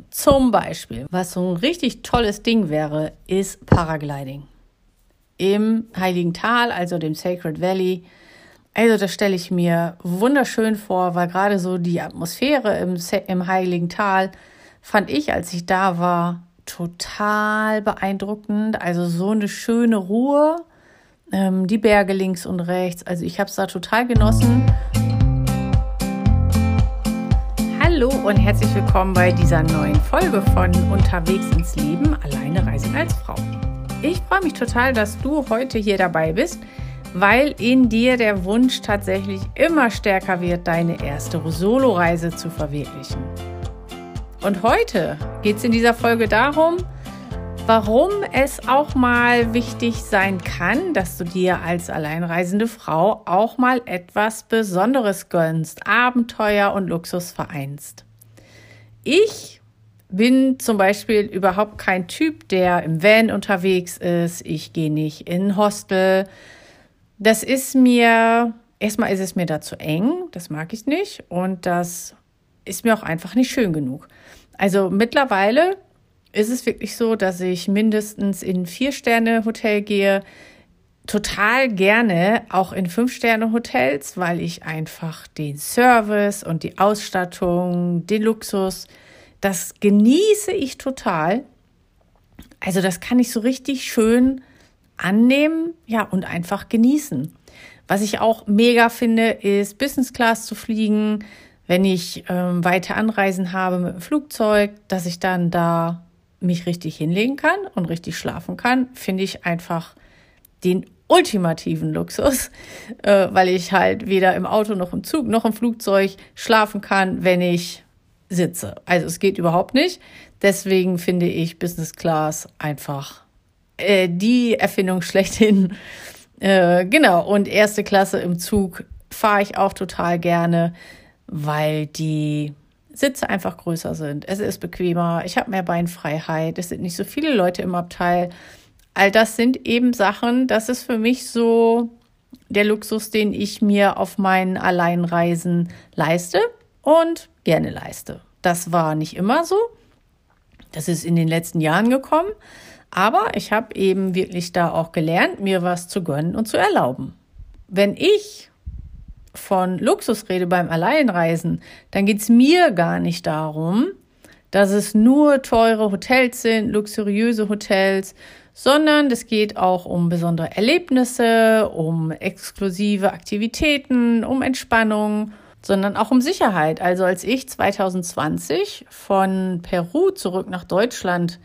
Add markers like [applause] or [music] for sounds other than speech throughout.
ausprobieren. Zum Beispiel, was so ein richtig tolles Ding wäre, ist Paragliding. Im Heiligen Tal, also dem Sacred Valley. Also das stelle ich mir wunderschön vor, weil gerade so die Atmosphäre im, im Heiligen Tal fand ich, als ich da war, total beeindruckend. Also so eine schöne Ruhe, ähm, die Berge links und rechts. Also ich habe es da total genossen. Und herzlich willkommen bei dieser neuen Folge von Unterwegs ins Leben, alleine reisen als Frau. Ich freue mich total, dass du heute hier dabei bist, weil in dir der Wunsch tatsächlich immer stärker wird, deine erste Soloreise zu verwirklichen. Und heute geht es in dieser Folge darum, warum es auch mal wichtig sein kann, dass du dir als alleinreisende Frau auch mal etwas Besonderes gönnst, Abenteuer und Luxus vereinst. Ich bin zum Beispiel überhaupt kein Typ, der im Van unterwegs ist. Ich gehe nicht in Hostel. Das ist mir, erstmal ist es mir da zu eng, das mag ich nicht. Und das ist mir auch einfach nicht schön genug. Also mittlerweile ist es wirklich so, dass ich mindestens in Vier-Sterne-Hotel gehe, total gerne auch in Fünf-Sterne-Hotels, weil ich einfach den Service und die Ausstattung, den Luxus, das genieße ich total. Also das kann ich so richtig schön annehmen, ja, und einfach genießen. Was ich auch mega finde, ist Business Class zu fliegen, wenn ich ähm, weite Anreisen habe mit dem Flugzeug, dass ich dann da mich richtig hinlegen kann und richtig schlafen kann, finde ich einfach den ultimativen Luxus, äh, weil ich halt weder im Auto noch im Zug noch im Flugzeug schlafen kann, wenn ich sitze. Also es geht überhaupt nicht. Deswegen finde ich Business Class einfach äh, die Erfindung [laughs] schlechthin. Äh, genau, und erste Klasse im Zug fahre ich auch total gerne, weil die Sitze einfach größer sind. Es ist bequemer, ich habe mehr Beinfreiheit, es sind nicht so viele Leute im Abteil. All das sind eben Sachen, das ist für mich so der Luxus, den ich mir auf meinen Alleinreisen leiste und gerne leiste. Das war nicht immer so. Das ist in den letzten Jahren gekommen. Aber ich habe eben wirklich da auch gelernt, mir was zu gönnen und zu erlauben. Wenn ich von Luxusrede beim Alleinreisen, dann geht es mir gar nicht darum, dass es nur teure Hotels sind, luxuriöse Hotels, sondern es geht auch um besondere Erlebnisse, um exklusive Aktivitäten, um Entspannung, sondern auch um Sicherheit. Also als ich 2020 von Peru zurück nach Deutschland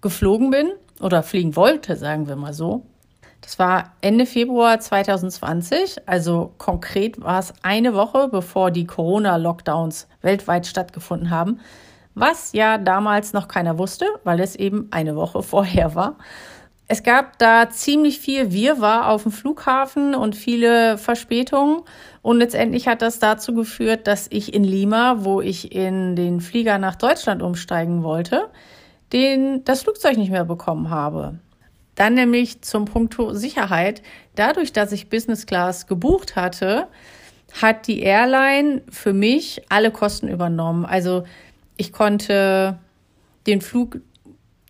geflogen bin oder fliegen wollte, sagen wir mal so, das war Ende Februar 2020, also konkret war es eine Woche, bevor die Corona-Lockdowns weltweit stattgefunden haben, was ja damals noch keiner wusste, weil es eben eine Woche [laughs] vorher war. Es gab da ziemlich viel Wirrwarr auf dem Flughafen und viele Verspätungen. Und letztendlich hat das dazu geführt, dass ich in Lima, wo ich in den Flieger nach Deutschland umsteigen wollte, den, das Flugzeug nicht mehr bekommen habe. Dann nämlich zum Punkt Sicherheit. Dadurch, dass ich Business Class gebucht hatte, hat die Airline für mich alle Kosten übernommen. Also ich konnte den Flug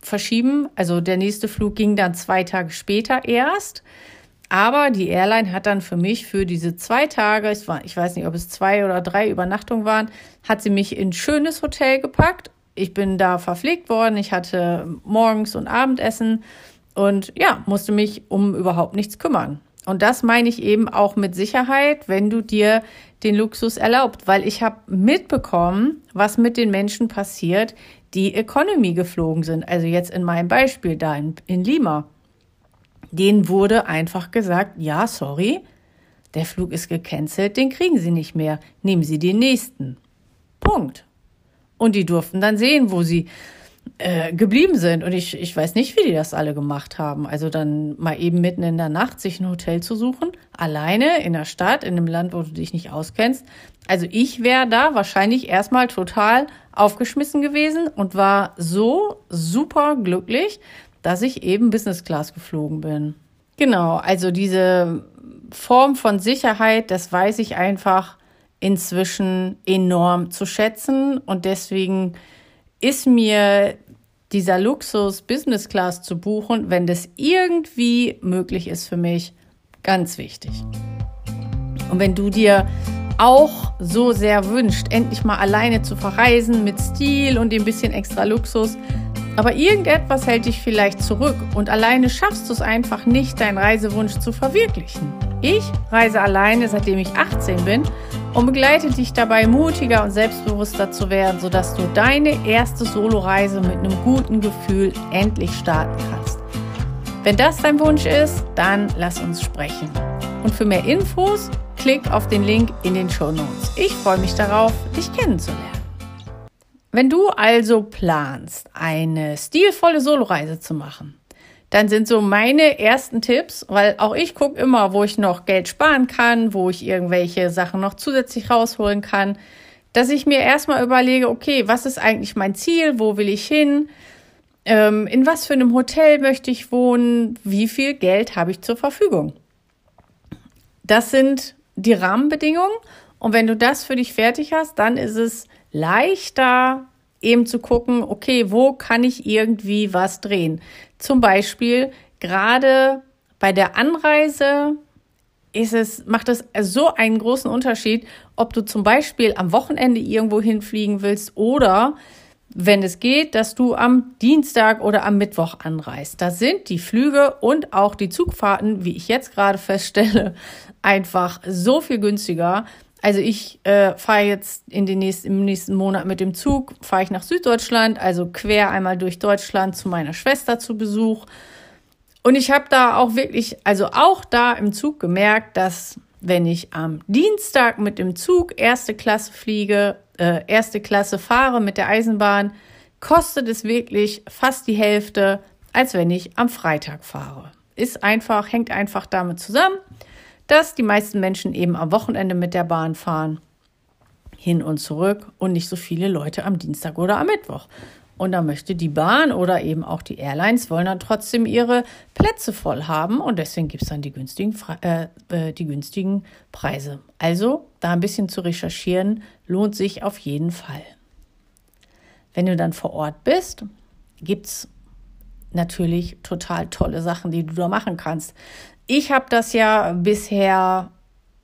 verschieben. Also der nächste Flug ging dann zwei Tage später erst. Aber die Airline hat dann für mich für diese zwei Tage, ich, war, ich weiß nicht, ob es zwei oder drei Übernachtungen waren, hat sie mich in ein schönes Hotel gepackt. Ich bin da verpflegt worden. Ich hatte morgens und Abendessen und ja, musste mich um überhaupt nichts kümmern. Und das meine ich eben auch mit Sicherheit, wenn du dir den Luxus erlaubt, weil ich habe mitbekommen, was mit den Menschen passiert, die Economy geflogen sind. Also jetzt in meinem Beispiel da in, in Lima. Denen wurde einfach gesagt, ja, sorry, der Flug ist gecancelt, den kriegen sie nicht mehr. Nehmen Sie den nächsten. Punkt. Und die durften dann sehen, wo sie äh, geblieben sind. Und ich, ich weiß nicht, wie die das alle gemacht haben. Also dann mal eben mitten in der Nacht sich ein Hotel zu suchen, alleine in der Stadt, in einem Land, wo du dich nicht auskennst. Also ich wäre da wahrscheinlich erstmal total aufgeschmissen gewesen und war so super glücklich, dass ich eben Business Class geflogen bin. Genau, also diese Form von Sicherheit, das weiß ich einfach inzwischen enorm zu schätzen und deswegen ist mir dieser Luxus Business Class zu buchen, wenn das irgendwie möglich ist für mich, ganz wichtig. Und wenn du dir auch so sehr wünscht, endlich mal alleine zu verreisen mit Stil und ein bisschen extra Luxus, aber irgendetwas hält dich vielleicht zurück und alleine schaffst du es einfach nicht, deinen Reisewunsch zu verwirklichen. Ich reise alleine, seitdem ich 18 bin und begleite dich dabei, mutiger und selbstbewusster zu werden, sodass du deine erste Soloreise mit einem guten Gefühl endlich starten kannst. Wenn das dein Wunsch ist, dann lass uns sprechen. Und für mehr Infos klick auf den Link in den Show Notes. Ich freue mich darauf, dich kennenzulernen. Wenn du also planst, eine stilvolle Soloreise zu machen, dann sind so meine ersten Tipps, weil auch ich gucke immer, wo ich noch Geld sparen kann, wo ich irgendwelche Sachen noch zusätzlich rausholen kann, dass ich mir erstmal überlege, okay, was ist eigentlich mein Ziel, wo will ich hin, ähm, in was für einem Hotel möchte ich wohnen, wie viel Geld habe ich zur Verfügung. Das sind die Rahmenbedingungen und wenn du das für dich fertig hast, dann ist es leichter, eben zu gucken, okay, wo kann ich irgendwie was drehen? Zum Beispiel gerade bei der Anreise ist es, macht es so einen großen Unterschied, ob du zum Beispiel am Wochenende irgendwo hinfliegen willst oder wenn es geht, dass du am Dienstag oder am Mittwoch anreist. Da sind die Flüge und auch die Zugfahrten, wie ich jetzt gerade feststelle, [laughs] einfach so viel günstiger, also ich äh, fahre jetzt in den nächsten, im nächsten Monat mit dem Zug, fahre ich nach Süddeutschland, also quer einmal durch Deutschland zu meiner Schwester zu Besuch. Und ich habe da auch wirklich, also auch da im Zug gemerkt, dass wenn ich am Dienstag mit dem Zug erste Klasse fliege, äh, erste Klasse fahre mit der Eisenbahn, kostet es wirklich fast die Hälfte, als wenn ich am Freitag fahre. Ist einfach, hängt einfach damit zusammen dass die meisten Menschen eben am Wochenende mit der Bahn fahren, hin und zurück und nicht so viele Leute am Dienstag oder am Mittwoch. Und da möchte die Bahn oder eben auch die Airlines wollen dann trotzdem ihre Plätze voll haben und deswegen gibt es dann die günstigen, äh, äh, die günstigen Preise. Also da ein bisschen zu recherchieren lohnt sich auf jeden Fall. Wenn du dann vor Ort bist, gibt es natürlich total tolle Sachen, die du da machen kannst. Ich habe das ja bisher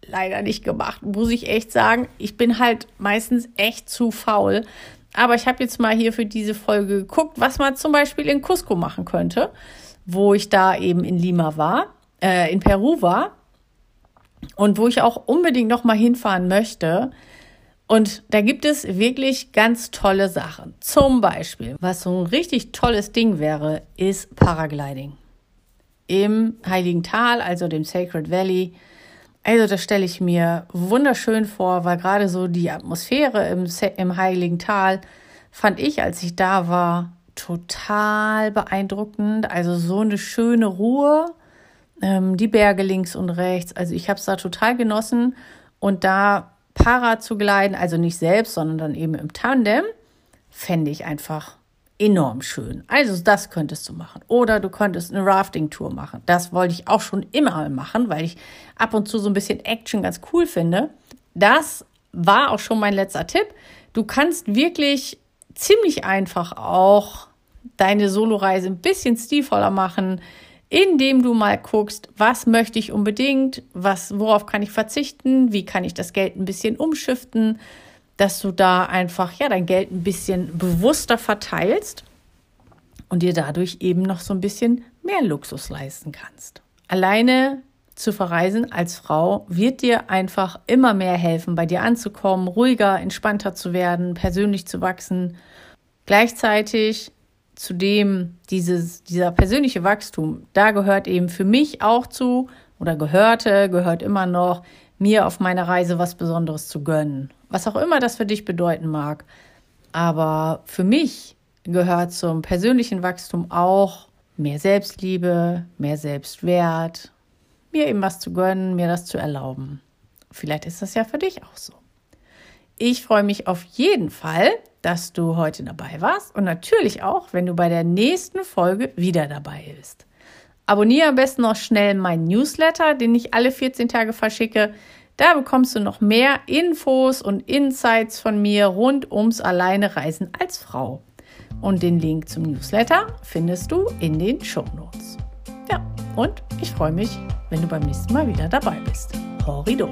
leider nicht gemacht, muss ich echt sagen. Ich bin halt meistens echt zu faul. Aber ich habe jetzt mal hier für diese Folge geguckt, was man zum Beispiel in Cusco machen könnte, wo ich da eben in Lima war, äh, in Peru war und wo ich auch unbedingt noch mal hinfahren möchte. Und da gibt es wirklich ganz tolle Sachen. Zum Beispiel, was so ein richtig tolles Ding wäre, ist Paragliding im Heiligen Tal, also dem Sacred Valley. Also das stelle ich mir wunderschön vor, weil gerade so die Atmosphäre im, im Heiligen Tal fand ich, als ich da war, total beeindruckend. Also so eine schöne Ruhe, ähm, die Berge links und rechts. Also ich habe es da total genossen und da Para zu gleiten, also nicht selbst, sondern dann eben im Tandem, fände ich einfach enorm schön. Also das könntest du machen. Oder du könntest eine Rafting-Tour machen. Das wollte ich auch schon immer machen, weil ich ab und zu so ein bisschen Action ganz cool finde. Das war auch schon mein letzter Tipp. Du kannst wirklich ziemlich einfach auch deine Soloreise ein bisschen stilvoller machen, indem du mal guckst, was möchte ich unbedingt, was, worauf kann ich verzichten, wie kann ich das Geld ein bisschen umschiften, dass du da einfach ja dein Geld ein bisschen bewusster verteilst und dir dadurch eben noch so ein bisschen mehr Luxus leisten kannst. Alleine zu verreisen als Frau wird dir einfach immer mehr helfen, bei dir anzukommen, ruhiger, entspannter zu werden, persönlich zu wachsen. Gleichzeitig zudem dieses, dieser persönliche Wachstum, da gehört eben für mich auch zu oder gehörte, gehört immer noch, mir auf meiner Reise was Besonderes zu gönnen was auch immer das für dich bedeuten mag. Aber für mich gehört zum persönlichen Wachstum auch mehr Selbstliebe, mehr Selbstwert, mir eben was zu gönnen, mir das zu erlauben. Vielleicht ist das ja für dich auch so. Ich freue mich auf jeden Fall, dass du heute dabei warst und natürlich auch, wenn du bei der nächsten Folge wieder dabei bist. Abonniere am besten noch schnell meinen Newsletter, den ich alle 14 Tage verschicke. Da bekommst du noch mehr Infos und Insights von mir rund ums Alleine Reisen als Frau. Und den Link zum Newsletter findest du in den Show Notes. Ja, und ich freue mich, wenn du beim nächsten Mal wieder dabei bist. Horrido!